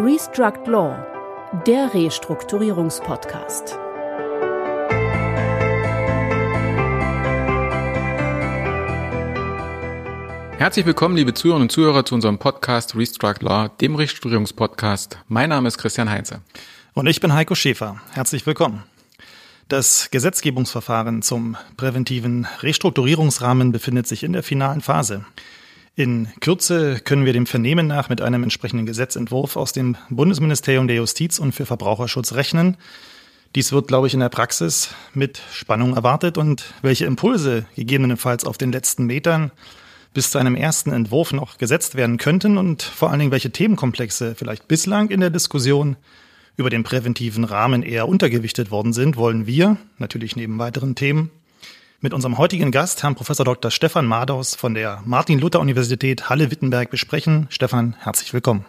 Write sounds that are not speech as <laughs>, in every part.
Restruct Law, der Restrukturierungspodcast. Herzlich willkommen, liebe Zuhörerinnen und Zuhörer, zu unserem Podcast Restruct Law, dem Restrukturierungspodcast. Mein Name ist Christian Heinze. Und ich bin Heiko Schäfer. Herzlich willkommen. Das Gesetzgebungsverfahren zum präventiven Restrukturierungsrahmen befindet sich in der finalen Phase. In Kürze können wir dem Vernehmen nach mit einem entsprechenden Gesetzentwurf aus dem Bundesministerium der Justiz und für Verbraucherschutz rechnen. Dies wird, glaube ich, in der Praxis mit Spannung erwartet und welche Impulse gegebenenfalls auf den letzten Metern bis zu einem ersten Entwurf noch gesetzt werden könnten und vor allen Dingen welche Themenkomplexe vielleicht bislang in der Diskussion über den präventiven Rahmen eher untergewichtet worden sind, wollen wir, natürlich neben weiteren Themen, mit unserem heutigen Gast, Herrn Professor Dr. Stefan Madaus von der Martin-Luther-Universität Halle-Wittenberg besprechen. Stefan, herzlich willkommen.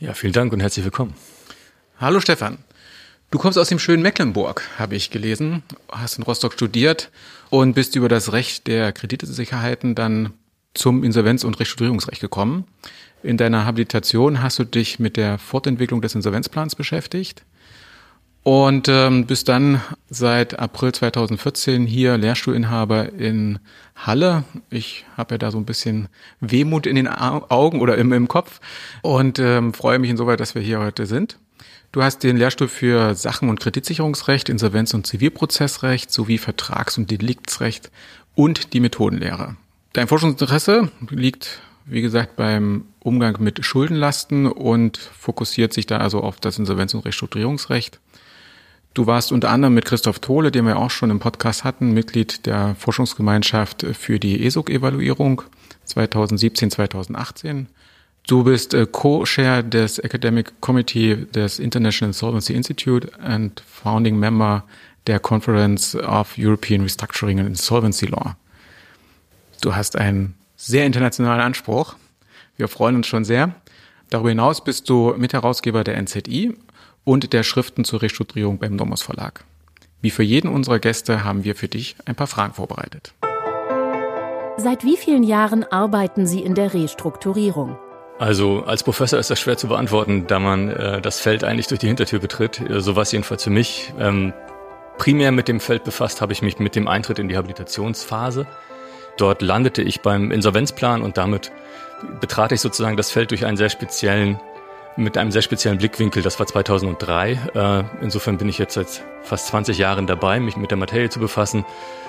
Ja, vielen Dank und herzlich willkommen. Hallo Stefan. Du kommst aus dem schönen Mecklenburg, habe ich gelesen, hast in Rostock studiert und bist über das Recht der Kreditsicherheiten dann zum Insolvenz- und Restrukturierungsrecht gekommen. In deiner Habilitation hast du dich mit der Fortentwicklung des Insolvenzplans beschäftigt und ähm, bist dann seit April 2014 hier Lehrstuhlinhaber in Halle. Ich habe ja da so ein bisschen Wehmut in den Augen oder im, im Kopf und ähm, freue mich insoweit, dass wir hier heute sind. Du hast den Lehrstuhl für Sachen- und Kreditsicherungsrecht, Insolvenz- und Zivilprozessrecht sowie Vertrags- und Deliktsrecht und die Methodenlehre. Dein Forschungsinteresse liegt wie gesagt, beim Umgang mit Schuldenlasten und fokussiert sich da also auf das Insolvenz- und Restrukturierungsrecht. Du warst unter anderem mit Christoph Tole, den wir auch schon im Podcast hatten, Mitglied der Forschungsgemeinschaft für die ESOG-Evaluierung 2017, 2018. Du bist äh, Co-Chair des Academic Committee des International Insolvency Institute and Founding Member der Conference of European Restructuring and Insolvency Law. Du hast ein sehr internationalen Anspruch. Wir freuen uns schon sehr. Darüber hinaus bist du Mitherausgeber der NZI und der Schriften zur Restrukturierung beim Nomos Verlag. Wie für jeden unserer Gäste haben wir für dich ein paar Fragen vorbereitet. Seit wie vielen Jahren arbeiten Sie in der Restrukturierung? Also als Professor ist das schwer zu beantworten, da man äh, das Feld eigentlich durch die Hintertür betritt. Äh, so war es jedenfalls für mich. Ähm, primär mit dem Feld befasst habe ich mich mit dem Eintritt in die Habilitationsphase. Dort landete ich beim Insolvenzplan und damit betrat ich sozusagen das Feld durch einen sehr speziellen, mit einem sehr speziellen Blickwinkel. Das war 2003. Äh, insofern bin ich jetzt seit fast 20 Jahren dabei, mich mit der Materie zu befassen.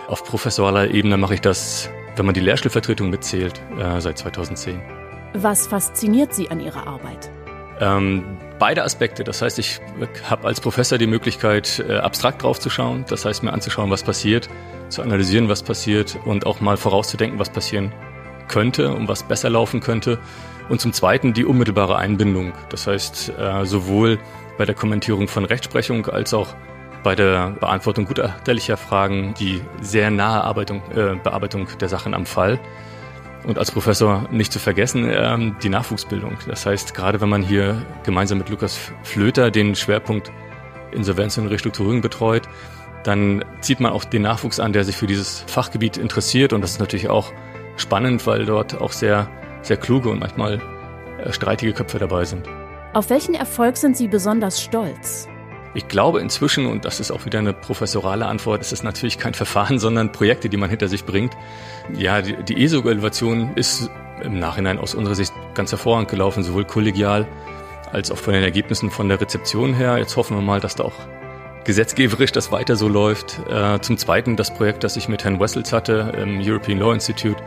Auf professoraler Ebene mache ich das, wenn man die Lehrstuhlvertretung mitzählt, äh, seit 2010. Was fasziniert Sie an Ihrer Arbeit? Ähm, beide Aspekte. Das heißt, ich habe als Professor die Möglichkeit, äh, abstrakt draufzuschauen. Das heißt, mir anzuschauen, was passiert, zu analysieren, was passiert und auch mal vorauszudenken, was passieren könnte und was besser laufen könnte. Und zum Zweiten die unmittelbare Einbindung. Das heißt, äh, sowohl bei der Kommentierung von Rechtsprechung als auch bei der Beantwortung guterterlicher Fragen die sehr nahe Arbeitung, äh, Bearbeitung der Sachen am Fall. Und als Professor nicht zu vergessen, ähm, die Nachwuchsbildung. Das heißt, gerade wenn man hier gemeinsam mit Lukas Flöter den Schwerpunkt Insolvenz und Restrukturierung betreut, dann zieht man auch den Nachwuchs an, der sich für dieses Fachgebiet interessiert. Und das ist natürlich auch spannend, weil dort auch sehr, sehr kluge und manchmal äh, streitige Köpfe dabei sind. Auf welchen Erfolg sind Sie besonders stolz? Ich glaube inzwischen, und das ist auch wieder eine professorale Antwort, es ist natürlich kein Verfahren, <laughs> sondern Projekte, die man hinter sich bringt. Ja, die, die ESO-Evaluation ist im Nachhinein aus unserer Sicht ganz hervorragend gelaufen, sowohl kollegial als auch von den Ergebnissen von der Rezeption her. Jetzt hoffen wir mal, dass da auch gesetzgeberisch das weiter so läuft. Äh, zum Zweiten das Projekt, das ich mit Herrn Wessels hatte im European Law Institute.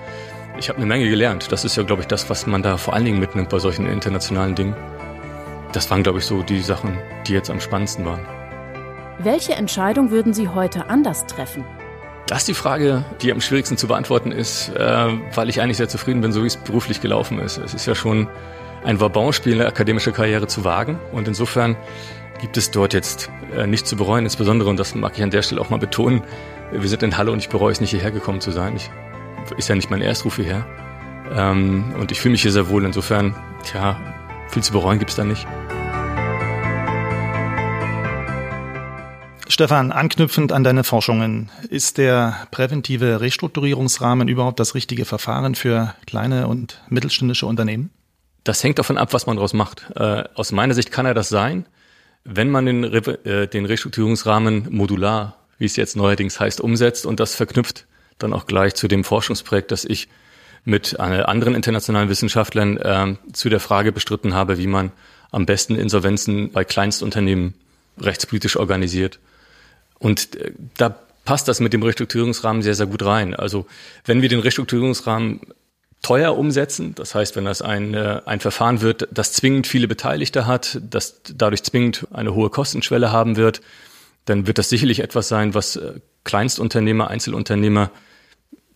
Ich habe eine Menge gelernt. Das ist ja, glaube ich, das, was man da vor allen Dingen mitnimmt bei solchen internationalen Dingen. Das waren, glaube ich, so die Sachen, die jetzt am spannendsten waren. Welche Entscheidung würden Sie heute anders treffen? Das ist die Frage, die am schwierigsten zu beantworten ist, äh, weil ich eigentlich sehr zufrieden bin, so wie es beruflich gelaufen ist. Es ist ja schon ein Vabonspiel, eine akademische Karriere zu wagen. Und insofern gibt es dort jetzt äh, nicht zu bereuen, insbesondere, und das mag ich an der Stelle auch mal betonen, wir sind in Halle und ich bereue es nicht, hierher gekommen zu sein. Ich, ist ja nicht mein Erstruf hierher. Ähm, und ich fühle mich hier sehr wohl. Insofern, tja, viel zu bereuen gibt es da nicht. Stefan, anknüpfend an deine Forschungen, ist der präventive Restrukturierungsrahmen überhaupt das richtige Verfahren für kleine und mittelständische Unternehmen? Das hängt davon ab, was man daraus macht. Äh, aus meiner Sicht kann er das sein, wenn man den, äh, den Restrukturierungsrahmen modular, wie es jetzt neuerdings heißt, umsetzt und das verknüpft dann auch gleich zu dem Forschungsprojekt, das ich mit äh, anderen internationalen Wissenschaftlern äh, zu der Frage bestritten habe, wie man am besten Insolvenzen bei Kleinstunternehmen rechtspolitisch organisiert. Und äh, da passt das mit dem Restrukturierungsrahmen sehr, sehr gut rein. Also wenn wir den Restrukturierungsrahmen teuer umsetzen, das heißt, wenn das ein, äh, ein Verfahren wird, das zwingend viele Beteiligte hat, das dadurch zwingend eine hohe Kostenschwelle haben wird, dann wird das sicherlich etwas sein, was äh, Kleinstunternehmer, Einzelunternehmer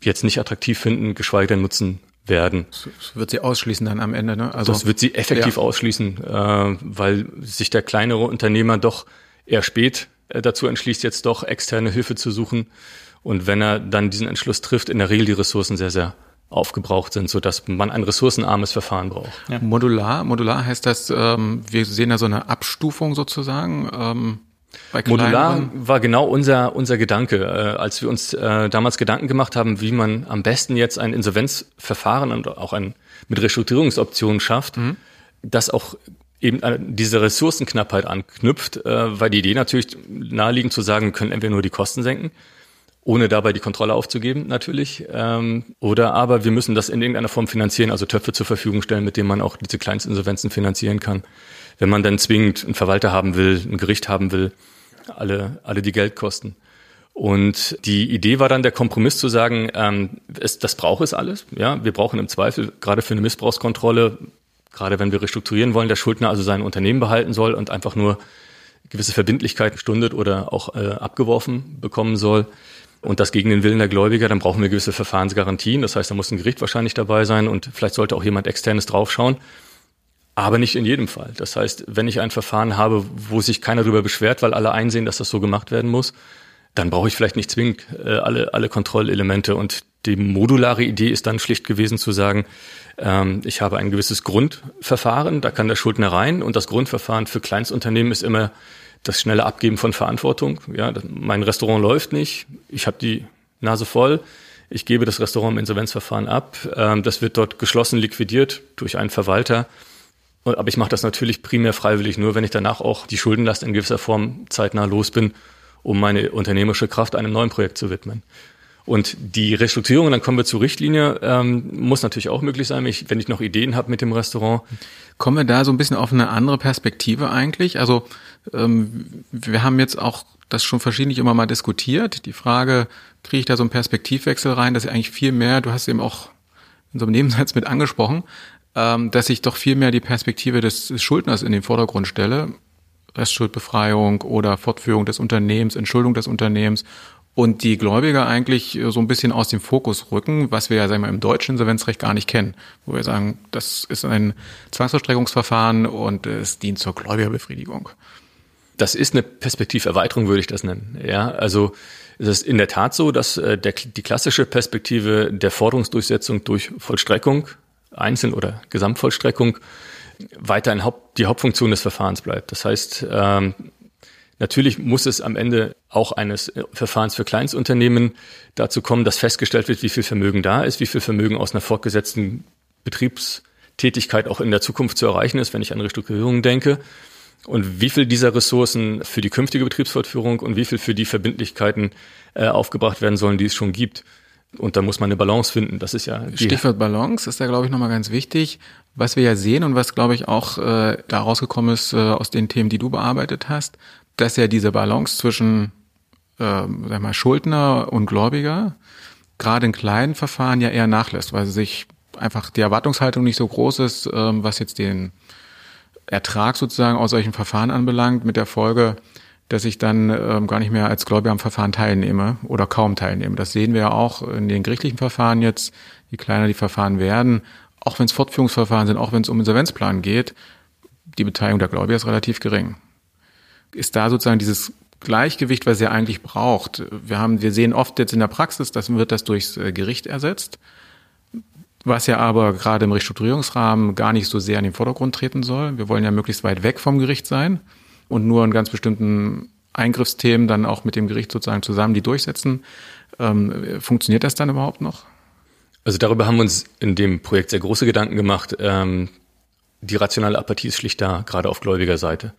jetzt nicht attraktiv finden, geschweige denn nutzen werden. Das wird sie ausschließen dann am Ende, ne? Also, das wird sie effektiv ja. ausschließen, äh, weil sich der kleinere Unternehmer doch eher spät dazu entschließt, jetzt doch externe Hilfe zu suchen. Und wenn er dann diesen Entschluss trifft, in der Regel die Ressourcen sehr, sehr aufgebraucht sind, so dass man ein ressourcenarmes Verfahren braucht. Ja. Modular, modular heißt das, ähm, wir sehen da so eine Abstufung sozusagen. Ähm Modular war genau unser, unser Gedanke, äh, als wir uns äh, damals Gedanken gemacht haben, wie man am besten jetzt ein Insolvenzverfahren und auch ein mit Restrukturierungsoptionen schafft, mhm. das auch eben an diese Ressourcenknappheit anknüpft, äh, weil die Idee natürlich naheliegend zu sagen, können entweder nur die Kosten senken, ohne dabei die Kontrolle aufzugeben natürlich, ähm, oder aber wir müssen das in irgendeiner Form finanzieren, also Töpfe zur Verfügung stellen, mit denen man auch diese Kleinstinsolvenzen finanzieren kann wenn man dann zwingend einen Verwalter haben will, ein Gericht haben will, alle, alle die Geld kosten. Und die Idee war dann der Kompromiss zu sagen, ähm, es, das braucht es alles. Ja, wir brauchen im Zweifel gerade für eine Missbrauchskontrolle, gerade wenn wir restrukturieren wollen, der Schuldner also sein Unternehmen behalten soll und einfach nur gewisse Verbindlichkeiten stundet oder auch äh, abgeworfen bekommen soll. Und das gegen den Willen der Gläubiger, dann brauchen wir gewisse Verfahrensgarantien. Das heißt, da muss ein Gericht wahrscheinlich dabei sein und vielleicht sollte auch jemand externes draufschauen aber nicht in jedem Fall. Das heißt, wenn ich ein Verfahren habe, wo sich keiner darüber beschwert, weil alle einsehen, dass das so gemacht werden muss, dann brauche ich vielleicht nicht zwingend äh, alle, alle Kontrollelemente. Und die modulare Idee ist dann schlicht gewesen zu sagen, ähm, ich habe ein gewisses Grundverfahren, da kann der Schuldner rein und das Grundverfahren für Kleinstunternehmen ist immer das schnelle Abgeben von Verantwortung. Ja, mein Restaurant läuft nicht, ich habe die Nase voll, ich gebe das Restaurant im Insolvenzverfahren ab, ähm, das wird dort geschlossen liquidiert durch einen Verwalter aber ich mache das natürlich primär freiwillig, nur wenn ich danach auch die Schuldenlast in gewisser Form zeitnah los bin, um meine unternehmerische Kraft einem neuen Projekt zu widmen. Und die Restrukturierung, dann kommen wir zur Richtlinie, ähm, muss natürlich auch möglich sein, wenn ich noch Ideen habe mit dem Restaurant. Kommen wir da so ein bisschen auf eine andere Perspektive eigentlich? Also ähm, wir haben jetzt auch das schon verschiedentlich immer mal diskutiert. Die Frage, kriege ich da so einen Perspektivwechsel rein, dass ich eigentlich viel mehr, du hast eben auch in so einem Nebensatz mit angesprochen, ähm, dass ich doch viel mehr die Perspektive des, des Schuldners in den Vordergrund stelle. Restschuldbefreiung oder Fortführung des Unternehmens, Entschuldung des Unternehmens und die Gläubiger eigentlich so ein bisschen aus dem Fokus rücken, was wir ja sagen wir, im deutschen Insolvenzrecht gar nicht kennen, wo wir sagen, das ist ein Zwangsvollstreckungsverfahren und es dient zur Gläubigerbefriedigung. Das ist eine Perspektiverweiterung, würde ich das nennen. Ja, also es ist in der Tat so, dass äh, der, die klassische Perspektive der Forderungsdurchsetzung durch Vollstreckung Einzel- oder Gesamtvollstreckung weiterhin Haupt, die Hauptfunktion des Verfahrens bleibt. Das heißt, ähm, natürlich muss es am Ende auch eines Verfahrens für Kleinstunternehmen dazu kommen, dass festgestellt wird, wie viel Vermögen da ist, wie viel Vermögen aus einer fortgesetzten Betriebstätigkeit auch in der Zukunft zu erreichen ist, wenn ich an Restrukturierungen denke. Und wie viel dieser Ressourcen für die künftige Betriebsfortführung und wie viel für die Verbindlichkeiten äh, aufgebracht werden sollen, die es schon gibt. Und da muss man eine Balance finden. Das ist ja Stichwort Balance ist da glaube ich nochmal ganz wichtig. Was wir ja sehen und was glaube ich auch äh, da rausgekommen ist äh, aus den Themen, die du bearbeitet hast, dass ja diese Balance zwischen äh, sag mal Schuldner und Gläubiger gerade in kleinen Verfahren ja eher nachlässt, weil sich einfach die Erwartungshaltung nicht so groß ist, äh, was jetzt den Ertrag sozusagen aus solchen Verfahren anbelangt, mit der Folge, dass ich dann ähm, gar nicht mehr als Gläubiger am Verfahren teilnehme oder kaum teilnehme. Das sehen wir ja auch in den gerichtlichen Verfahren jetzt, je kleiner die Verfahren werden, auch wenn es Fortführungsverfahren sind, auch wenn es um Insolvenzplan geht, die Beteiligung der Gläubiger ist relativ gering. Ist da sozusagen dieses Gleichgewicht, was ihr eigentlich braucht? Wir haben, wir sehen oft jetzt in der Praxis, dass wird das durchs äh, Gericht ersetzt, was ja aber gerade im Restrukturierungsrahmen gar nicht so sehr in den Vordergrund treten soll. Wir wollen ja möglichst weit weg vom Gericht sein und nur in ganz bestimmten Eingriffsthemen dann auch mit dem Gericht sozusagen zusammen die durchsetzen. Ähm, funktioniert das dann überhaupt noch? Also darüber haben wir uns in dem Projekt sehr große Gedanken gemacht. Ähm, die rationale Apathie ist schlicht da, gerade auf gläubiger Seite.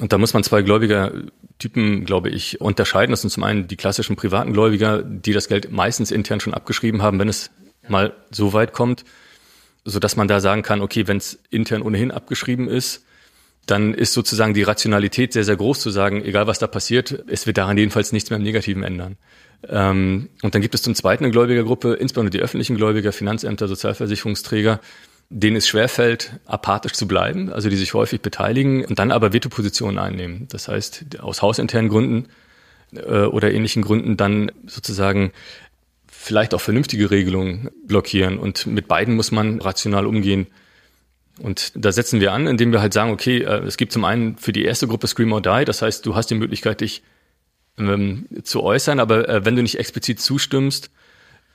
Und da muss man zwei Gläubigertypen, glaube ich, unterscheiden. Das sind zum einen die klassischen privaten Gläubiger, die das Geld meistens intern schon abgeschrieben haben, wenn es mal so weit kommt, so dass man da sagen kann, okay, wenn es intern ohnehin abgeschrieben ist, dann ist sozusagen die Rationalität sehr, sehr groß zu sagen, egal was da passiert, es wird daran jedenfalls nichts mehr im Negativen ändern. Ähm, und dann gibt es zum Zweiten eine Gläubigergruppe, insbesondere die öffentlichen Gläubiger, Finanzämter, Sozialversicherungsträger, denen es schwerfällt, apathisch zu bleiben, also die sich häufig beteiligen und dann aber Veto-Positionen einnehmen. Das heißt, aus hausinternen Gründen äh, oder ähnlichen Gründen dann sozusagen vielleicht auch vernünftige Regelungen blockieren. Und mit beiden muss man rational umgehen. Und da setzen wir an, indem wir halt sagen, okay, äh, es gibt zum einen für die erste Gruppe Scream or Die, das heißt, du hast die Möglichkeit, dich ähm, zu äußern, aber äh, wenn du nicht explizit zustimmst,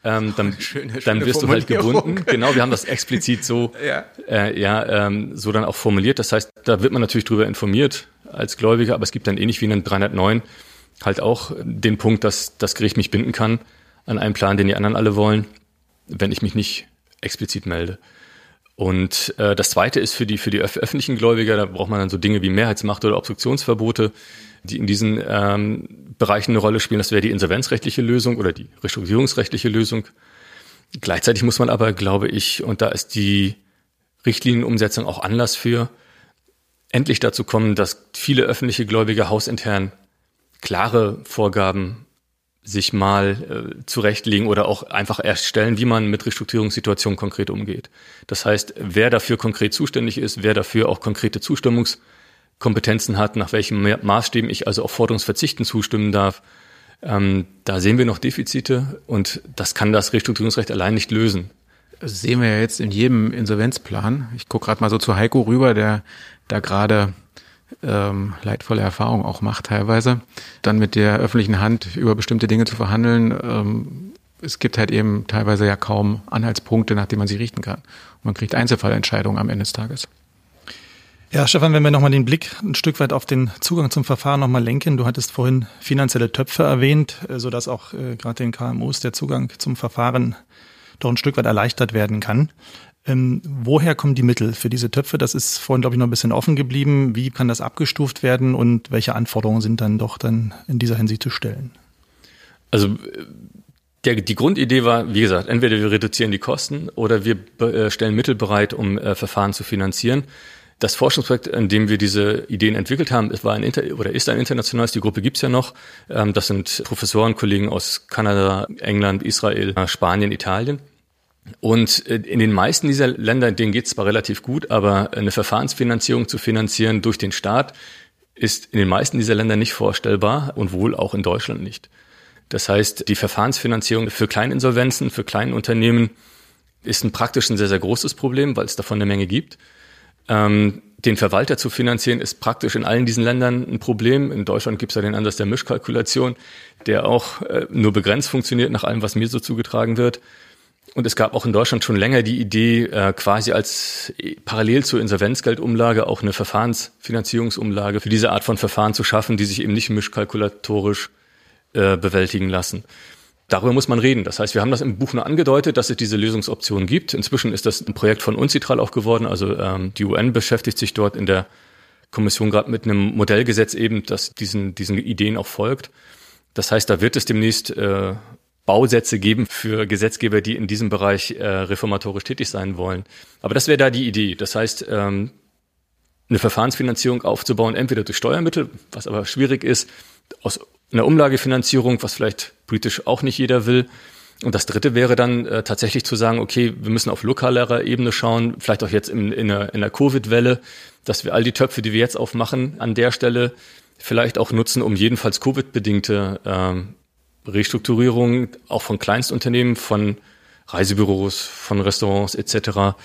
ähm, dann, <laughs> schöne, schöne dann wirst du halt gebunden. Genau, wir haben das explizit so, <laughs> ja, äh, ja ähm, so dann auch formuliert. Das heißt, da wird man natürlich drüber informiert als Gläubiger, aber es gibt dann ähnlich wie in den 309 halt auch den Punkt, dass das Gericht mich binden kann an einen Plan, den die anderen alle wollen, wenn ich mich nicht explizit melde. Und äh, das Zweite ist für die für die öffentlichen Gläubiger, da braucht man dann so Dinge wie Mehrheitsmacht oder Obstruktionsverbote, die in diesen ähm, Bereichen eine Rolle spielen. Das wäre die insolvenzrechtliche Lösung oder die restrukturierungsrechtliche Lösung. Gleichzeitig muss man aber, glaube ich, und da ist die Richtlinienumsetzung auch Anlass für, endlich dazu kommen, dass viele öffentliche Gläubiger hausintern klare Vorgaben sich mal äh, zurechtlegen oder auch einfach erstellen, wie man mit Restrukturierungssituationen konkret umgeht. Das heißt, wer dafür konkret zuständig ist, wer dafür auch konkrete Zustimmungs Kompetenzen hat, nach welchen Maßstäben ich also auf Forderungsverzichten zustimmen darf. Ähm, da sehen wir noch Defizite und das kann das Restrukturierungsrecht allein nicht lösen. Das sehen wir ja jetzt in jedem Insolvenzplan. Ich gucke gerade mal so zu Heiko rüber, der da gerade ähm, leidvolle Erfahrungen auch macht teilweise, dann mit der öffentlichen Hand über bestimmte Dinge zu verhandeln. Ähm, es gibt halt eben teilweise ja kaum Anhaltspunkte, nach denen man sie richten kann. Und man kriegt Einzelfallentscheidungen am Ende des Tages. Ja, Stefan, wenn wir nochmal den Blick ein Stück weit auf den Zugang zum Verfahren nochmal lenken. Du hattest vorhin finanzielle Töpfe erwähnt, äh, sodass auch äh, gerade den KMUs der Zugang zum Verfahren doch ein Stück weit erleichtert werden kann. Ähm, woher kommen die Mittel für diese Töpfe? Das ist vorhin, glaube ich, noch ein bisschen offen geblieben. Wie kann das abgestuft werden und welche Anforderungen sind dann doch dann in dieser Hinsicht zu stellen? Also der, die Grundidee war, wie gesagt, entweder wir reduzieren die Kosten oder wir äh, stellen Mittel bereit, um äh, Verfahren zu finanzieren. Das Forschungsprojekt, in dem wir diese Ideen entwickelt haben, war ein Inter oder ist ein internationales, die Gruppe gibt's ja noch. Ähm, das sind Professoren, Kollegen aus Kanada, England, Israel, Spanien, Italien. Und äh, in den meisten dieser Länder, denen geht's zwar relativ gut, aber eine Verfahrensfinanzierung zu finanzieren durch den Staat ist in den meisten dieser Länder nicht vorstellbar und wohl auch in Deutschland nicht. Das heißt, die Verfahrensfinanzierung für Kleininsolvenzen, für kleine Unternehmen ist ein praktisch ein sehr, sehr großes Problem, weil es davon eine Menge gibt. Ähm, den Verwalter zu finanzieren ist praktisch in allen diesen Ländern ein Problem. In Deutschland gibt es ja den Ansatz der Mischkalkulation, der auch äh, nur begrenzt funktioniert nach allem, was mir so zugetragen wird. Und es gab auch in Deutschland schon länger die Idee, äh, quasi als parallel zur Insolvenzgeldumlage auch eine Verfahrensfinanzierungsumlage für diese Art von Verfahren zu schaffen, die sich eben nicht mischkalkulatorisch äh, bewältigen lassen. Darüber muss man reden. Das heißt, wir haben das im Buch nur angedeutet, dass es diese Lösungsoption gibt. Inzwischen ist das ein Projekt von UNCITRAL auch geworden. Also ähm, die UN beschäftigt sich dort in der Kommission gerade mit einem Modellgesetz eben, das diesen, diesen Ideen auch folgt. Das heißt, da wird es demnächst äh, Bausätze geben für Gesetzgeber, die in diesem Bereich äh, reformatorisch tätig sein wollen. Aber das wäre da die Idee. Das heißt, ähm, eine Verfahrensfinanzierung aufzubauen, entweder durch Steuermittel, was aber schwierig ist, aus einer Umlagefinanzierung, was vielleicht politisch auch nicht jeder will. Und das Dritte wäre dann äh, tatsächlich zu sagen, okay, wir müssen auf lokalerer Ebene schauen, vielleicht auch jetzt in, in der, in der Covid-Welle, dass wir all die Töpfe, die wir jetzt aufmachen, an der Stelle vielleicht auch nutzen, um jedenfalls Covid-bedingte ähm, Restrukturierungen auch von Kleinstunternehmen, von Reisebüros, von Restaurants etc. Ja.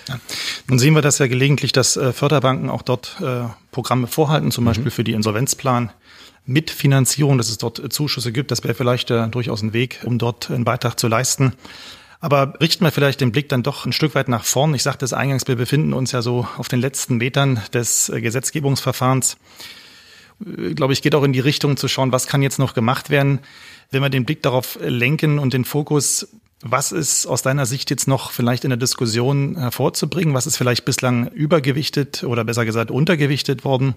Nun sehen wir das ja gelegentlich, dass äh, Förderbanken auch dort äh, Programme vorhalten, zum mhm. Beispiel für die Insolvenzplan Mitfinanzierung, dass es dort Zuschüsse gibt. Das wäre vielleicht äh, durchaus ein Weg, um dort einen Beitrag zu leisten. Aber richten wir vielleicht den Blick dann doch ein Stück weit nach vorn. Ich sagte es eingangs, wir befinden uns ja so auf den letzten Metern des äh, Gesetzgebungsverfahrens. Äh, glaube ich, geht auch in die Richtung zu schauen, was kann jetzt noch gemacht werden. Wenn wir den Blick darauf lenken und den Fokus Was ist aus deiner Sicht jetzt noch vielleicht in der Diskussion hervorzubringen? Was ist vielleicht bislang übergewichtet oder besser gesagt untergewichtet worden?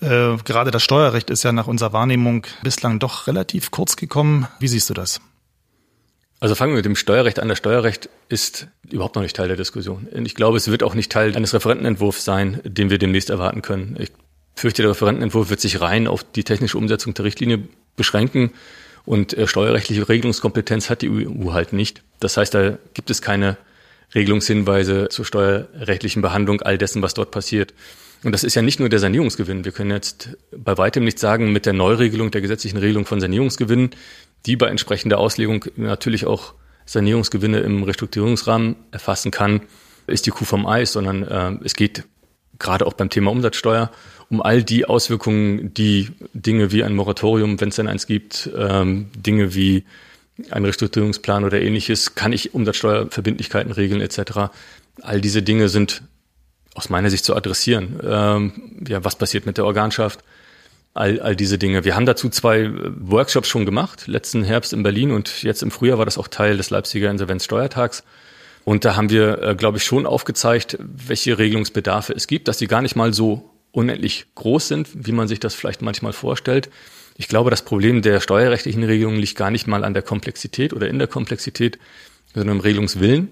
Äh, gerade das Steuerrecht ist ja nach unserer Wahrnehmung bislang doch relativ kurz gekommen. Wie siehst du das? Also fangen wir mit dem Steuerrecht an. Das Steuerrecht ist überhaupt noch nicht Teil der Diskussion. Ich glaube, es wird auch nicht Teil eines Referentenentwurfs sein, den wir demnächst erwarten können. Ich fürchte, der Referentenentwurf wird sich rein auf die technische Umsetzung der Richtlinie beschränken. Und äh, steuerrechtliche Regelungskompetenz hat die EU halt nicht. Das heißt, da gibt es keine Regelungshinweise zur steuerrechtlichen Behandlung all dessen, was dort passiert. Und das ist ja nicht nur der Sanierungsgewinn. Wir können jetzt bei weitem nicht sagen, mit der Neuregelung der gesetzlichen Regelung von Sanierungsgewinnen, die bei entsprechender Auslegung natürlich auch Sanierungsgewinne im Restrukturierungsrahmen erfassen kann, ist die Kuh vom Eis, sondern äh, es geht gerade auch beim Thema Umsatzsteuer um all die Auswirkungen, die Dinge wie ein Moratorium, wenn es denn eins gibt, ähm, Dinge wie ein Restrukturierungsplan oder ähnliches, kann ich Umsatzsteuerverbindlichkeiten regeln etc. All diese Dinge sind aus meiner Sicht zu adressieren. Ähm, ja, was passiert mit der Organschaft? All, all diese Dinge. Wir haben dazu zwei äh, Workshops schon gemacht, letzten Herbst in Berlin und jetzt im Frühjahr war das auch Teil des Leipziger Insolvenzsteuertags. Und da haben wir, äh, glaube ich, schon aufgezeigt, welche Regelungsbedarfe es gibt, dass die gar nicht mal so unendlich groß sind, wie man sich das vielleicht manchmal vorstellt. Ich glaube, das Problem der steuerrechtlichen Regelungen liegt gar nicht mal an der Komplexität oder in der Komplexität, sondern im Regelungswillen.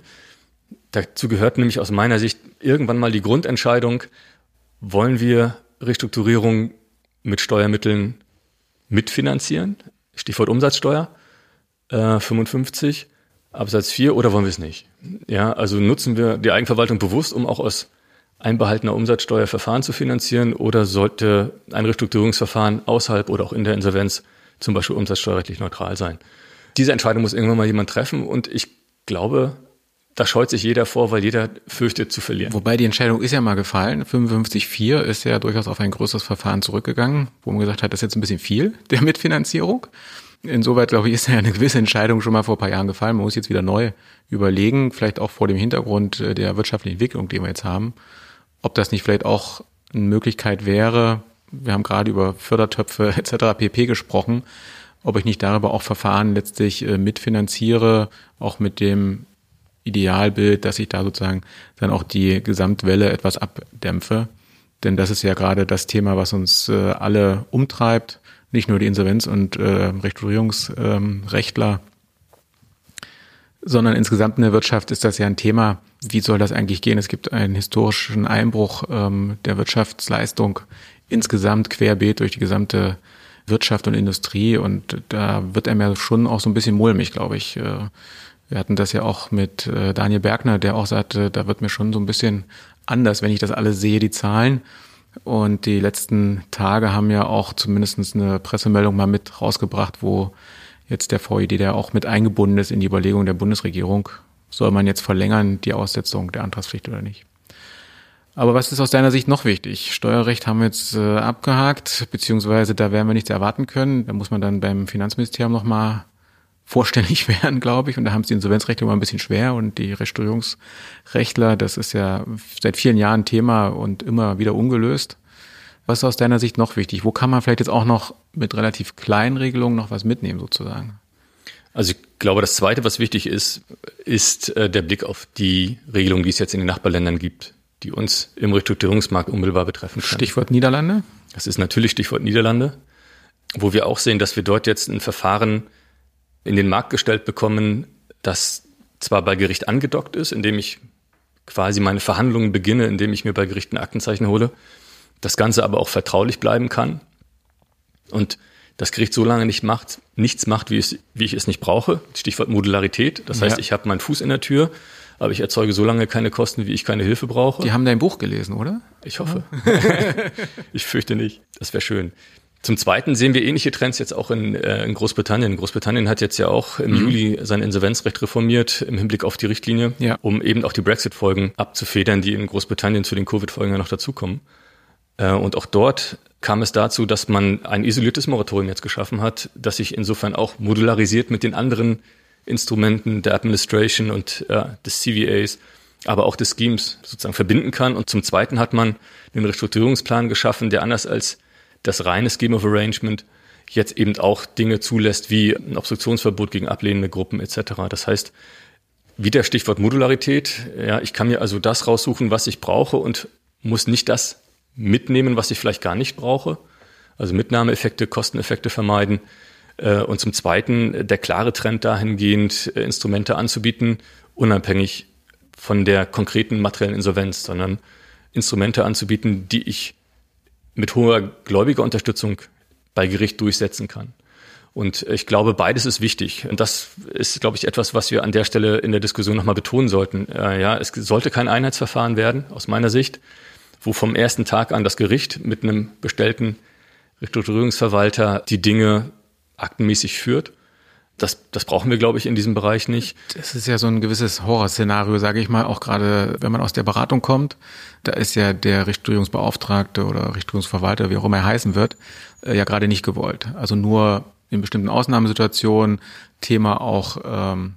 Dazu gehört nämlich aus meiner Sicht irgendwann mal die Grundentscheidung, wollen wir Restrukturierung mit Steuermitteln mitfinanzieren? Stichwort Umsatzsteuer äh, 55 Absatz 4 oder wollen wir es nicht? Ja, also nutzen wir die Eigenverwaltung bewusst, um auch aus einbehaltener Umsatzsteuer Verfahren zu finanzieren oder sollte ein Restrukturierungsverfahren außerhalb oder auch in der Insolvenz zum Beispiel umsatzsteuerrechtlich neutral sein? Diese Entscheidung muss irgendwann mal jemand treffen und ich glaube, da scheut sich jeder vor, weil jeder fürchtet zu verlieren. Wobei die Entscheidung ist ja mal gefallen. 55.4 ist ja durchaus auf ein größeres Verfahren zurückgegangen, wo man gesagt hat, das ist jetzt ein bisschen viel der Mitfinanzierung. Insoweit, glaube ich, ist ja eine gewisse Entscheidung schon mal vor ein paar Jahren gefallen. Man muss jetzt wieder neu überlegen, vielleicht auch vor dem Hintergrund äh, der wirtschaftlichen Entwicklung, die wir jetzt haben, ob das nicht vielleicht auch eine Möglichkeit wäre. Wir haben gerade über Fördertöpfe <laughs> etc. pp gesprochen, ob ich nicht darüber auch Verfahren letztlich äh, mitfinanziere, auch mit dem Idealbild, dass ich da sozusagen dann auch die Gesamtwelle etwas abdämpfe. Denn das ist ja gerade das Thema, was uns äh, alle umtreibt, nicht nur die Insolvenz- und äh, Restrukturierungsrechtler, sondern insgesamt in der Wirtschaft ist das ja ein Thema, wie soll das eigentlich gehen? Es gibt einen historischen Einbruch ähm, der Wirtschaftsleistung insgesamt querbeet durch die gesamte Wirtschaft und Industrie und da wird er ja schon auch so ein bisschen mulmig, glaube ich. Äh, wir hatten das ja auch mit äh, Daniel Bergner, der auch sagte, da wird mir schon so ein bisschen anders, wenn ich das alles sehe, die Zahlen. Und die letzten Tage haben ja auch zumindest eine Pressemeldung mal mit rausgebracht, wo jetzt der VED, der auch mit eingebunden ist in die Überlegung der Bundesregierung, soll man jetzt verlängern, die Aussetzung der Antragspflicht oder nicht. Aber was ist aus deiner Sicht noch wichtig? Steuerrecht haben wir jetzt äh, abgehakt, beziehungsweise da werden wir nichts erwarten können. Da muss man dann beim Finanzministerium nochmal vorstellig <laughs> werden, glaube ich. Und da haben es die Insolvenzrechtler immer ein bisschen schwer und die Restaurierungsrechtler, das ist ja seit vielen Jahren Thema und immer wieder ungelöst. Was ist aus deiner Sicht noch wichtig? Wo kann man vielleicht jetzt auch noch mit relativ kleinen Regelungen noch was mitnehmen sozusagen? Also ich glaube, das Zweite, was wichtig ist, ist äh, der Blick auf die Regelungen, die es jetzt in den Nachbarländern gibt, die uns im Restrukturierungsmarkt unmittelbar betreffen können. Stichwort Niederlande? Das ist natürlich Stichwort Niederlande, wo wir auch sehen, dass wir dort jetzt ein Verfahren in den Markt gestellt bekommen, das zwar bei Gericht angedockt ist, indem ich quasi meine Verhandlungen beginne, indem ich mir bei Gericht ein Aktenzeichen hole, das Ganze aber auch vertraulich bleiben kann und das Gericht so lange nicht macht, nichts macht, wie, es, wie ich es nicht brauche. Stichwort Modularität. Das heißt, ja. ich habe meinen Fuß in der Tür, aber ich erzeuge so lange keine Kosten, wie ich keine Hilfe brauche. Die haben dein Buch gelesen, oder? Ich hoffe. <laughs> ich fürchte nicht. Das wäre schön. Zum Zweiten sehen wir ähnliche Trends jetzt auch in, äh, in Großbritannien. Großbritannien hat jetzt ja auch im mhm. Juli sein Insolvenzrecht reformiert im Hinblick auf die Richtlinie, ja. um eben auch die Brexit-Folgen abzufedern, die in Großbritannien zu den Covid-Folgen ja noch dazukommen. Äh, und auch dort kam es dazu, dass man ein isoliertes Moratorium jetzt geschaffen hat, das sich insofern auch modularisiert mit den anderen Instrumenten der Administration und äh, des CVAs, aber auch des Schemes sozusagen verbinden kann. Und zum Zweiten hat man den Restrukturierungsplan geschaffen, der anders als das reine Scheme of Arrangement jetzt eben auch Dinge zulässt wie ein Obstruktionsverbot gegen ablehnende Gruppen etc. Das heißt, wieder Stichwort Modularität. Ja, ich kann mir also das raussuchen, was ich brauche und muss nicht das mitnehmen, was ich vielleicht gar nicht brauche. Also Mitnahmeeffekte, Kosteneffekte vermeiden. Äh, und zum Zweiten der klare Trend dahingehend, äh, Instrumente anzubieten, unabhängig von der konkreten materiellen Insolvenz, sondern Instrumente anzubieten, die ich mit hoher Gläubigerunterstützung bei Gericht durchsetzen kann. Und ich glaube, beides ist wichtig. Und das ist, glaube ich, etwas, was wir an der Stelle in der Diskussion nochmal betonen sollten. Äh, ja, es sollte kein Einheitsverfahren werden, aus meiner Sicht, wo vom ersten Tag an das Gericht mit einem bestellten Restrukturierungsverwalter die Dinge aktenmäßig führt. Das, das brauchen wir, glaube ich, in diesem Bereich nicht. Das ist ja so ein gewisses Horrorszenario, sage ich mal, auch gerade wenn man aus der Beratung kommt. Da ist ja der Restrukturierungsbeauftragte oder Restrukturierungsverwalter, wie auch immer er heißen wird, äh, ja gerade nicht gewollt. Also nur in bestimmten Ausnahmesituationen, Thema auch ähm,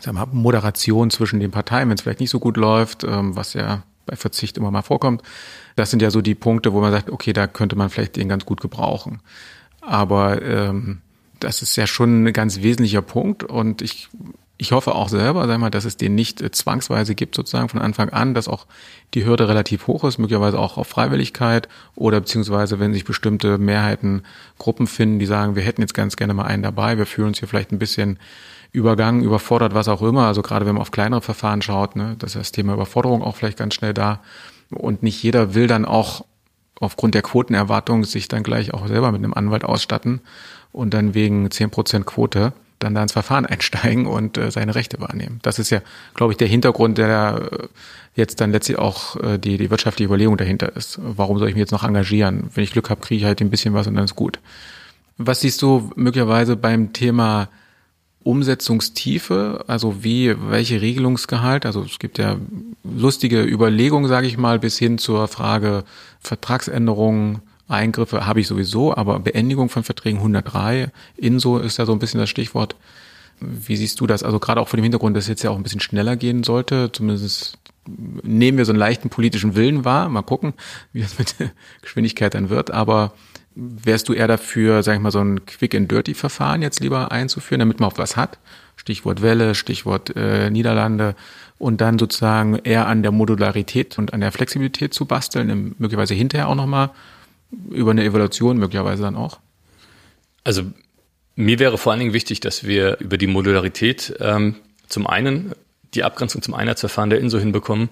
sagen wir, Moderation zwischen den Parteien, wenn es vielleicht nicht so gut läuft, ähm, was ja bei Verzicht immer mal vorkommt. Das sind ja so die Punkte, wo man sagt, okay, da könnte man vielleicht den ganz gut gebrauchen. Aber ähm, das ist ja schon ein ganz wesentlicher Punkt und ich ich hoffe auch selber, sag mal, dass es den nicht äh, zwangsweise gibt, sozusagen von Anfang an, dass auch die Hürde relativ hoch ist, möglicherweise auch auf Freiwilligkeit oder beziehungsweise wenn sich bestimmte Mehrheiten, Gruppen finden, die sagen, wir hätten jetzt ganz gerne mal einen dabei, wir fühlen uns hier vielleicht ein bisschen übergangen, überfordert, was auch immer. Also gerade wenn man auf kleinere Verfahren schaut, ne, das ist das Thema Überforderung auch vielleicht ganz schnell da. Und nicht jeder will dann auch aufgrund der Quotenerwartung sich dann gleich auch selber mit einem Anwalt ausstatten und dann wegen zehn Prozent Quote dann da ins Verfahren einsteigen und äh, seine Rechte wahrnehmen. Das ist ja, glaube ich, der Hintergrund, der äh, jetzt dann letztlich auch äh, die, die wirtschaftliche Überlegung dahinter ist. Warum soll ich mich jetzt noch engagieren? Wenn ich Glück habe, kriege ich halt ein bisschen was und dann ist gut. Was siehst du möglicherweise beim Thema Umsetzungstiefe, also wie, welche Regelungsgehalt, also es gibt ja lustige Überlegungen, sage ich mal, bis hin zur Frage Vertragsänderungen, Eingriffe habe ich sowieso, aber Beendigung von Verträgen 103, INSO ist ja so ein bisschen das Stichwort. Wie siehst du das? Also gerade auch vor dem Hintergrund, dass es jetzt ja auch ein bisschen schneller gehen sollte, zumindest nehmen wir so einen leichten politischen Willen wahr. Mal gucken, wie das mit der Geschwindigkeit dann wird. Aber wärst du eher dafür, sag ich mal, so ein Quick-and-Dirty-Verfahren jetzt lieber einzuführen, damit man auch was hat? Stichwort Welle, Stichwort äh, Niederlande und dann sozusagen eher an der Modularität und an der Flexibilität zu basteln, möglicherweise hinterher auch nochmal über eine Evaluation möglicherweise dann auch? Also mir wäre vor allen Dingen wichtig, dass wir über die Modularität ähm, zum einen die Abgrenzung zum Einheitsverfahren der INSO hinbekommen,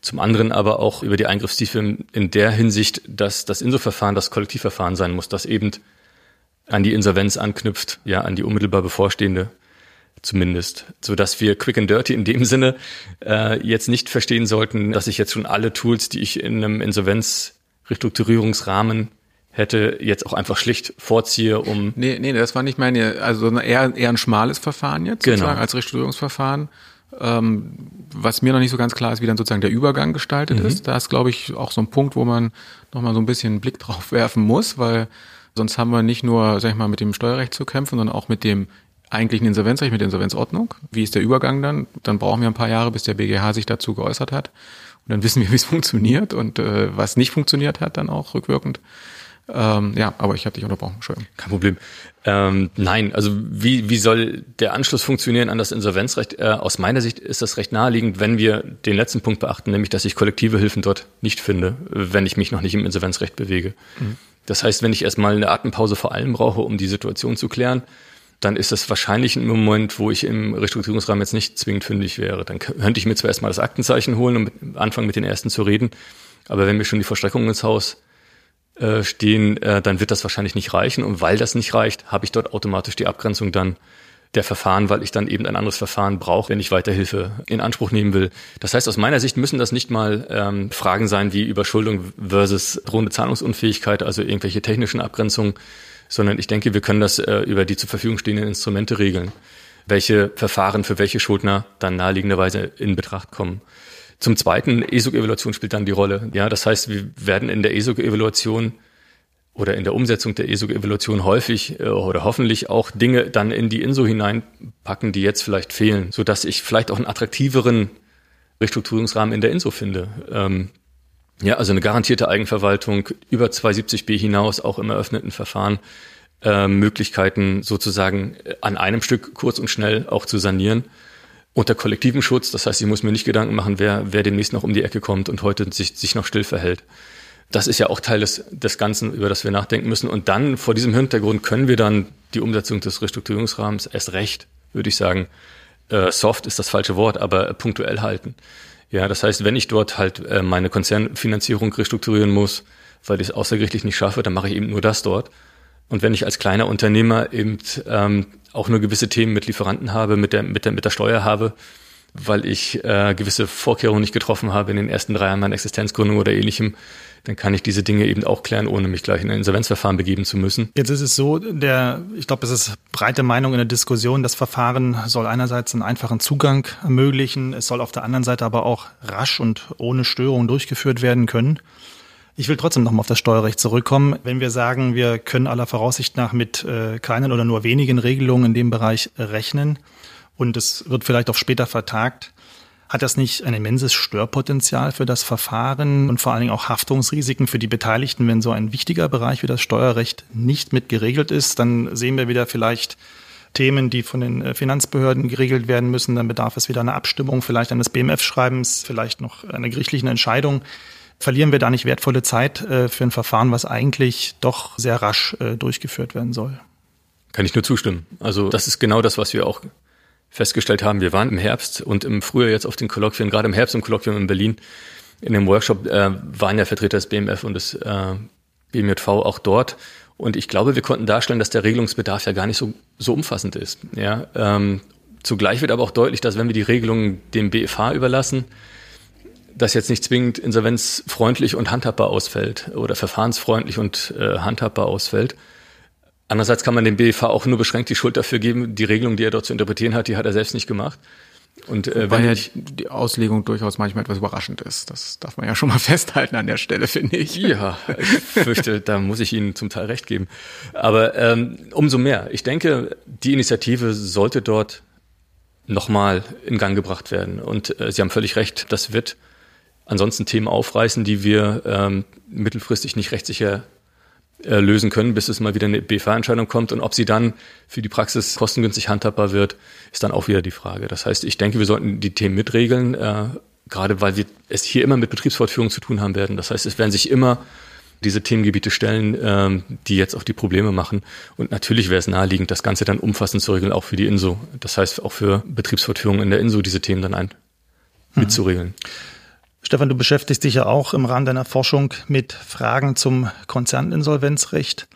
zum anderen aber auch über die Eingriffstiefe in, der Hinsicht, dass das INSO-Verfahren das Kollektivverfahren sein muss, das eben an die Insolvenz anknüpft, ja, an die unmittelbar bevorstehende zumindest, so dass wir quick and dirty in dem Sinne äh, jetzt nicht verstehen sollten, dass ich jetzt schon alle Tools, die ich in einem Insolvenz Restrukturierungsrahmen hätte jetzt auch einfach schlicht vorziehe, um. Nee, nee, das war nicht meine, also eher, eher ein schmales Verfahren jetzt, genau. sozusagen, als Restrukturierungsverfahren. Ähm, was mir noch nicht so ganz klar ist, wie dann sozusagen der Übergang gestaltet mhm. ist. Da ist, glaube ich, auch so ein Punkt, wo man nochmal so ein bisschen einen Blick drauf <laughs> werfen muss, weil sonst haben wir nicht nur, sag ich mal, mit dem Steuerrecht zu kämpfen, sondern auch mit dem eigentlichen Insolvenzrecht, mit der Insolvenzordnung. Wie ist der Übergang dann? Dann brauchen wir ein paar Jahre, bis der BGH sich dazu geäußert hat. Und dann <laughs> wissen wir, wie es funktioniert und äh, was nicht funktioniert hat, dann auch rückwirkend. Ähm, ja, aber ich habe dich unterbrochen. Entschuldigung. Kein Problem. Ähm, nein, also wie, wie soll der Anschluss funktionieren an das Insolvenzrecht? Äh, aus meiner Sicht ist das recht naheliegend, wenn wir den letzten Punkt beachten, nämlich dass ich kollektive Hilfen dort nicht finde, wenn ich mich noch nicht im Insolvenzrecht bewege. Mhm. Das heißt, wenn ich erstmal eine Atempause vor allem brauche, um die Situation zu klären, dann ist das wahrscheinlich ein Moment, wo ich im Restrukturierungsrahmen jetzt nicht zwingend fündig wäre. Dann könnte ich mir zwar erstmal das Aktenzeichen holen und mit, anfangen mit den ersten zu reden, aber wenn mir schon die Vollstreckungen ins Haus äh, stehen, äh, dann wird das wahrscheinlich nicht reichen. Und weil das nicht reicht, habe ich dort automatisch die Abgrenzung dann der Verfahren, weil ich dann eben ein anderes Verfahren brauche, wenn ich Weiterhilfe in Anspruch nehmen will. Das heißt, aus meiner Sicht müssen das nicht mal ähm, Fragen sein wie Überschuldung versus drohende Zahlungsunfähigkeit, also irgendwelche technischen Abgrenzungen, sondern ich denke, wir können das äh, über die zur Verfügung stehenden Instrumente regeln, welche Verfahren für welche Schuldner dann naheliegenderweise in Betracht kommen. Zum Zweiten, ESOG-Evaluation spielt dann die Rolle. Ja, das heißt, wir werden in der ESOG-Evaluation oder in der Umsetzung der ESOG-Evaluation häufig äh, oder hoffentlich auch Dinge dann in die INSO hineinpacken, die jetzt vielleicht fehlen, so dass ich vielleicht auch einen attraktiveren Restrukturierungsrahmen in der INSO finde. Ähm, ja, also eine garantierte Eigenverwaltung über 270b hinaus, auch im eröffneten Verfahren, äh, Möglichkeiten sozusagen an einem Stück kurz und schnell auch zu sanieren unter kollektivem Schutz. Das heißt, ich muss mir nicht Gedanken machen, wer, wer demnächst noch um die Ecke kommt und heute sich, sich noch still verhält. Das ist ja auch Teil des, des Ganzen, über das wir nachdenken müssen. Und dann vor diesem Hintergrund können wir dann die Umsetzung des Restrukturierungsrahmens erst recht, würde ich sagen, äh, soft ist das falsche Wort, aber punktuell halten. Ja, das heißt, wenn ich dort halt äh, meine Konzernfinanzierung restrukturieren muss, weil ich es außergerichtlich nicht schaffe, dann mache ich eben nur das dort. Und wenn ich als kleiner Unternehmer eben ähm, auch nur gewisse Themen mit Lieferanten habe, mit der, mit der, mit der Steuer habe, weil ich äh, gewisse Vorkehrungen nicht getroffen habe in den ersten drei Jahren meiner Existenzgründung oder ähnlichem, dann kann ich diese Dinge eben auch klären, ohne mich gleich in ein Insolvenzverfahren begeben zu müssen. Jetzt ist es so, der, ich glaube, es ist breite Meinung in der Diskussion, das Verfahren soll einerseits einen einfachen Zugang ermöglichen, es soll auf der anderen Seite aber auch rasch und ohne Störung durchgeführt werden können. Ich will trotzdem nochmal auf das Steuerrecht zurückkommen. Wenn wir sagen, wir können aller Voraussicht nach mit äh, keinen oder nur wenigen Regelungen in dem Bereich rechnen und es wird vielleicht auch später vertagt, hat das nicht ein immenses Störpotenzial für das Verfahren und vor allen Dingen auch Haftungsrisiken für die Beteiligten, wenn so ein wichtiger Bereich wie das Steuerrecht nicht mit geregelt ist? Dann sehen wir wieder vielleicht Themen, die von den äh, Finanzbehörden geregelt werden müssen. Dann bedarf es wieder einer Abstimmung, vielleicht eines BMF-Schreibens, vielleicht noch einer gerichtlichen Entscheidung verlieren wir da nicht wertvolle Zeit äh, für ein Verfahren, was eigentlich doch sehr rasch äh, durchgeführt werden soll. Kann ich nur zustimmen. Also das ist genau das, was wir auch festgestellt haben. Wir waren im Herbst und im Frühjahr jetzt auf den Kolloquien, gerade im Herbst im Kolloquium in Berlin, in dem Workshop äh, waren ja Vertreter des BMF und des äh, BMJV auch dort. Und ich glaube, wir konnten darstellen, dass der Regelungsbedarf ja gar nicht so, so umfassend ist. Ja, ähm, zugleich wird aber auch deutlich, dass wenn wir die Regelungen dem BFH überlassen, das jetzt nicht zwingend insolvenzfreundlich und handhabbar ausfällt oder verfahrensfreundlich und äh, handhabbar ausfällt. Andererseits kann man dem BFH auch nur beschränkt die Schuld dafür geben, die Regelung, die er dort zu interpretieren hat, die hat er selbst nicht gemacht. Und äh, Weil ja die Auslegung durchaus manchmal etwas überraschend ist. Das darf man ja schon mal <laughs> festhalten an der Stelle, finde ich. Ja, ich fürchte, <laughs> da muss ich Ihnen zum Teil recht geben. Aber ähm, umso mehr. Ich denke, die Initiative sollte dort nochmal in Gang gebracht werden. Und äh, Sie haben völlig recht, das wird ansonsten Themen aufreißen, die wir ähm, mittelfristig nicht rechtssicher äh, lösen können, bis es mal wieder eine BFA-Entscheidung kommt. Und ob sie dann für die Praxis kostengünstig handhabbar wird, ist dann auch wieder die Frage. Das heißt, ich denke, wir sollten die Themen mitregeln, äh, gerade weil wir es hier immer mit Betriebsfortführung zu tun haben werden. Das heißt, es werden sich immer diese Themengebiete stellen, ähm, die jetzt auch die Probleme machen. Und natürlich wäre es naheliegend, das Ganze dann umfassend zu regeln, auch für die INSO. Das heißt, auch für Betriebsfortführung in der INSO diese Themen dann ein mhm. Stefan, du beschäftigst dich ja auch im Rahmen deiner Forschung mit Fragen zum Konzerninsolvenzrecht.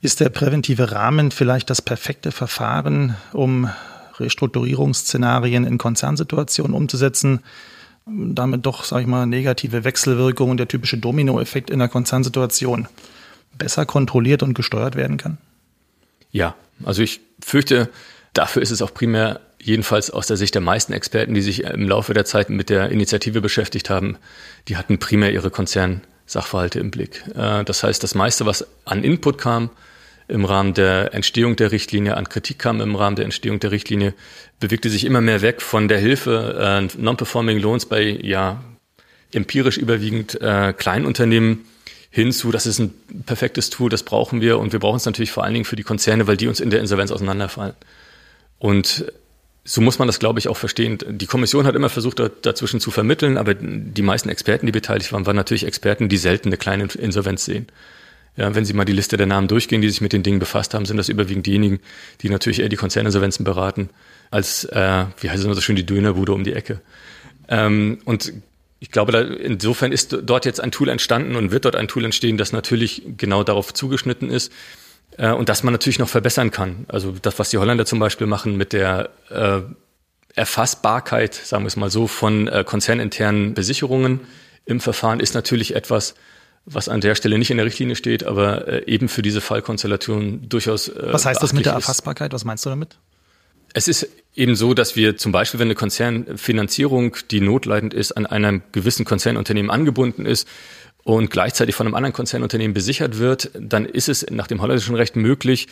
Ist der präventive Rahmen vielleicht das perfekte Verfahren, um Restrukturierungsszenarien in Konzernsituationen umzusetzen? Damit doch, sage ich mal, negative Wechselwirkungen, der typische Dominoeffekt in der Konzernsituation besser kontrolliert und gesteuert werden kann? Ja, also ich fürchte, dafür ist es auch primär jedenfalls aus der Sicht der meisten Experten, die sich im Laufe der Zeit mit der Initiative beschäftigt haben, die hatten primär ihre Konzernsachverhalte im Blick. Äh, das heißt, das meiste, was an Input kam im Rahmen der Entstehung der Richtlinie, an Kritik kam im Rahmen der Entstehung der Richtlinie, bewegte sich immer mehr weg von der Hilfe äh, Non-Performing Loans bei ja empirisch überwiegend äh, Kleinunternehmen hinzu, das ist ein perfektes Tool, das brauchen wir und wir brauchen es natürlich vor allen Dingen für die Konzerne, weil die uns in der Insolvenz auseinanderfallen. Und so muss man das, glaube ich, auch verstehen. Die Kommission hat immer versucht, dazwischen zu vermitteln, aber die meisten Experten, die beteiligt waren, waren natürlich Experten, die selten eine kleine Insolvenz sehen. Ja, wenn Sie mal die Liste der Namen durchgehen, die sich mit den Dingen befasst haben, sind das überwiegend diejenigen, die natürlich eher die Konzerninsolvenzen beraten, als, äh, wie heißt es immer so schön, die Dönerbude um die Ecke. Ähm, und ich glaube, da, insofern ist dort jetzt ein Tool entstanden und wird dort ein Tool entstehen, das natürlich genau darauf zugeschnitten ist, äh, und dass man natürlich noch verbessern kann. Also das, was die Holländer zum Beispiel machen mit der äh, Erfassbarkeit, sagen wir es mal so, von äh, konzerninternen Besicherungen im Verfahren ist natürlich etwas, was an der Stelle nicht in der Richtlinie steht, aber äh, eben für diese Fallkonstellation durchaus. Äh, was heißt das mit der Erfassbarkeit? Was meinst du damit? Es ist eben so, dass wir zum Beispiel, wenn eine Konzernfinanzierung, die notleidend ist, an einem gewissen Konzernunternehmen angebunden ist, und gleichzeitig von einem anderen Konzernunternehmen besichert wird, dann ist es nach dem holländischen Recht möglich,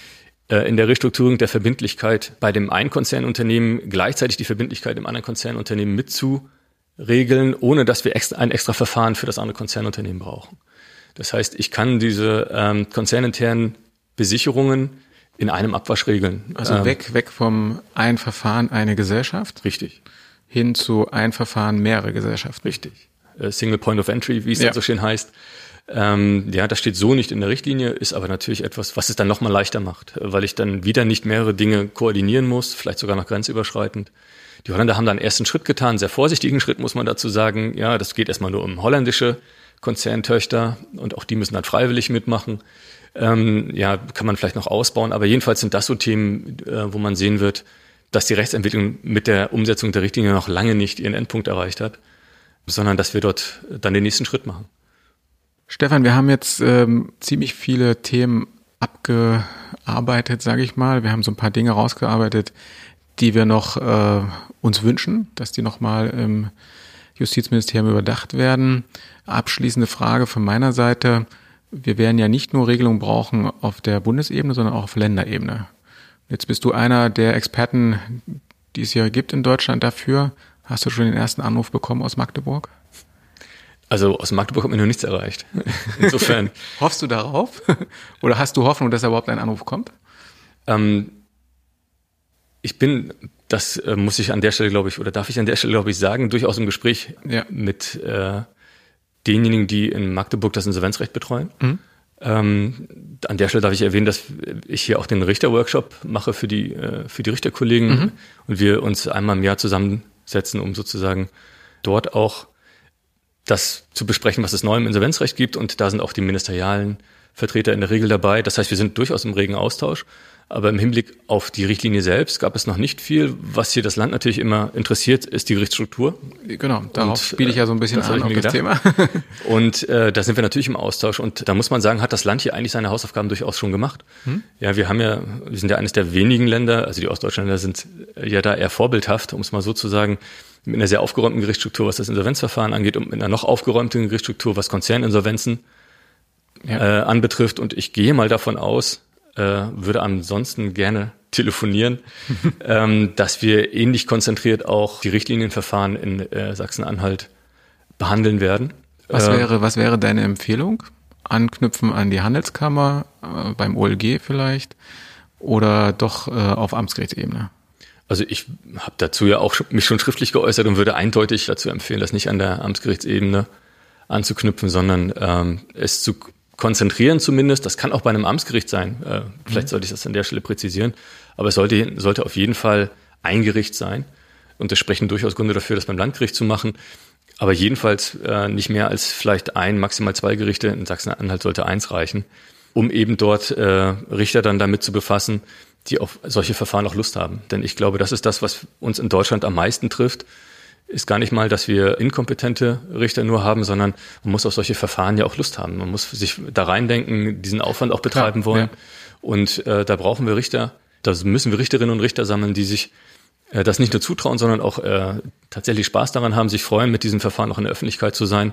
äh, in der Restrukturierung der Verbindlichkeit bei dem einen Konzernunternehmen gleichzeitig die Verbindlichkeit im anderen Konzernunternehmen mitzuregeln, ohne dass wir extra, ein extra Verfahren für das andere Konzernunternehmen brauchen. Das heißt, ich kann diese ähm, konzerninternen Besicherungen in einem Abwasch regeln. Also ähm, weg, weg vom ein Verfahren eine Gesellschaft. Richtig. Hin zu ein Verfahren mehrere Gesellschaften. Richtig. Äh, Single Point of Entry, wie es ja. so schön heißt. Ähm, ja, das steht so nicht in der Richtlinie, ist aber natürlich etwas, was es dann nochmal leichter macht, weil ich dann wieder nicht mehrere Dinge koordinieren muss, vielleicht sogar noch grenzüberschreitend. Die Holländer haben da einen ersten Schritt getan, sehr vorsichtigen Schritt muss man dazu sagen. Ja, das geht erstmal nur um holländische Konzerntöchter und auch die müssen dann freiwillig mitmachen. Ähm, ja, kann man vielleicht noch ausbauen, aber jedenfalls sind das so Themen, äh, wo man sehen wird, dass die Rechtsentwicklung mit der Umsetzung der Richtlinie noch lange nicht ihren Endpunkt erreicht hat, sondern dass wir dort dann den nächsten Schritt machen. Stefan, wir haben jetzt ähm, ziemlich viele Themen abgearbeitet, sage ich mal. Wir haben so ein paar Dinge rausgearbeitet, die wir noch äh, uns wünschen, dass die nochmal im Justizministerium überdacht werden. Abschließende Frage von meiner Seite. Wir werden ja nicht nur Regelungen brauchen auf der Bundesebene, sondern auch auf Länderebene. Jetzt bist du einer der Experten, die es hier gibt in Deutschland dafür. Hast du schon den ersten Anruf bekommen aus Magdeburg? Also aus Magdeburg hat mir noch nichts erreicht. <laughs> Insofern. Hoffst du darauf? <laughs> Oder hast du Hoffnung, dass da überhaupt ein Anruf kommt? Ähm, ich bin, das äh, muss ich an der Stelle, glaube ich, oder darf ich an der Stelle, glaube ich, sagen, durchaus im Gespräch ja. mit äh, denjenigen, die in Magdeburg das Insolvenzrecht betreuen. Mhm. Ähm, an der Stelle darf ich erwähnen, dass ich hier auch den Richterworkshop mache für die, äh, für die Richterkollegen mhm. und wir uns einmal im Jahr zusammensetzen, um sozusagen dort auch das zu besprechen, was es neu im Insolvenzrecht gibt. Und da sind auch die ministerialen Vertreter in der Regel dabei. Das heißt, wir sind durchaus im regen Austausch. Aber im Hinblick auf die Richtlinie selbst gab es noch nicht viel. Was hier das Land natürlich immer interessiert, ist die Gerichtsstruktur. Genau, darauf und, spiele ich ja so ein bisschen das an auf das Thema. <laughs> und äh, da sind wir natürlich im Austausch. Und da muss man sagen, hat das Land hier eigentlich seine Hausaufgaben durchaus schon gemacht. Hm? Ja, wir haben ja, wir sind ja eines der wenigen Länder, also die ostdeutschen Länder sind ja da eher vorbildhaft, um es mal so zu sagen, mit einer sehr aufgeräumten Gerichtsstruktur, was das Insolvenzverfahren angeht und mit einer noch aufgeräumten Gerichtsstruktur, was Konzerninsolvenzen ja. äh, anbetrifft. Und ich gehe mal davon aus, äh, würde ansonsten gerne telefonieren, <laughs> ähm, dass wir ähnlich konzentriert auch die Richtlinienverfahren in äh, Sachsen-Anhalt behandeln werden. Was äh, wäre, was wäre deine Empfehlung? Anknüpfen an die Handelskammer, äh, beim OLG vielleicht oder doch äh, auf Amtsgerichtsebene? Also ich habe dazu ja auch mich schon schriftlich geäußert und würde eindeutig dazu empfehlen, das nicht an der Amtsgerichtsebene anzuknüpfen, sondern ähm, es zu konzentrieren zumindest. Das kann auch bei einem Amtsgericht sein. Äh, vielleicht mhm. sollte ich das an der Stelle präzisieren. Aber es sollte, sollte auf jeden Fall ein Gericht sein. Und es sprechen durchaus Gründe dafür, das beim Landgericht zu machen. Aber jedenfalls äh, nicht mehr als vielleicht ein, maximal zwei Gerichte. In Sachsen-Anhalt sollte eins reichen, um eben dort äh, Richter dann damit zu befassen, die auf solche Verfahren auch Lust haben. Denn ich glaube, das ist das, was uns in Deutschland am meisten trifft. Ist gar nicht mal, dass wir inkompetente Richter nur haben, sondern man muss auf solche Verfahren ja auch Lust haben. Man muss sich da reindenken, diesen Aufwand auch betreiben Klar, wollen. Ja. Und äh, da brauchen wir Richter, da müssen wir Richterinnen und Richter sammeln, die sich äh, das nicht nur zutrauen, sondern auch äh, tatsächlich Spaß daran haben, sich freuen, mit diesem Verfahren auch in der Öffentlichkeit zu sein.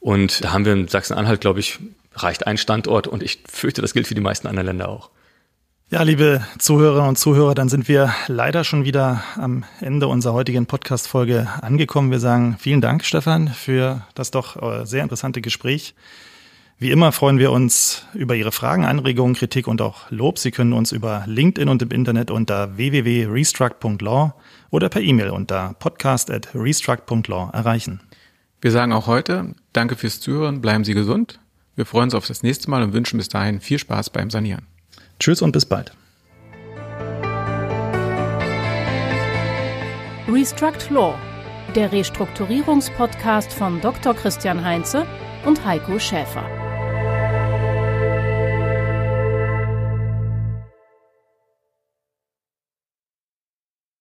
Und da haben wir in Sachsen-Anhalt, glaube ich, reicht ein Standort und ich fürchte, das gilt für die meisten anderen Länder auch. Ja, liebe Zuhörerinnen und Zuhörer, dann sind wir leider schon wieder am Ende unserer heutigen Podcast-Folge angekommen. Wir sagen vielen Dank, Stefan, für das doch äh, sehr interessante Gespräch. Wie immer freuen wir uns über Ihre Fragen, Anregungen, Kritik und auch Lob. Sie können uns über LinkedIn und im Internet unter www.restruct.law oder per E-Mail unter podcast.restruct.law erreichen. Wir sagen auch heute Danke fürs Zuhören, bleiben Sie gesund. Wir freuen uns auf das nächste Mal und wünschen bis dahin viel Spaß beim Sanieren. Tschüss und bis bald. Restruct Law, der Restrukturierungspodcast von Dr. Christian Heinze und Heiko Schäfer.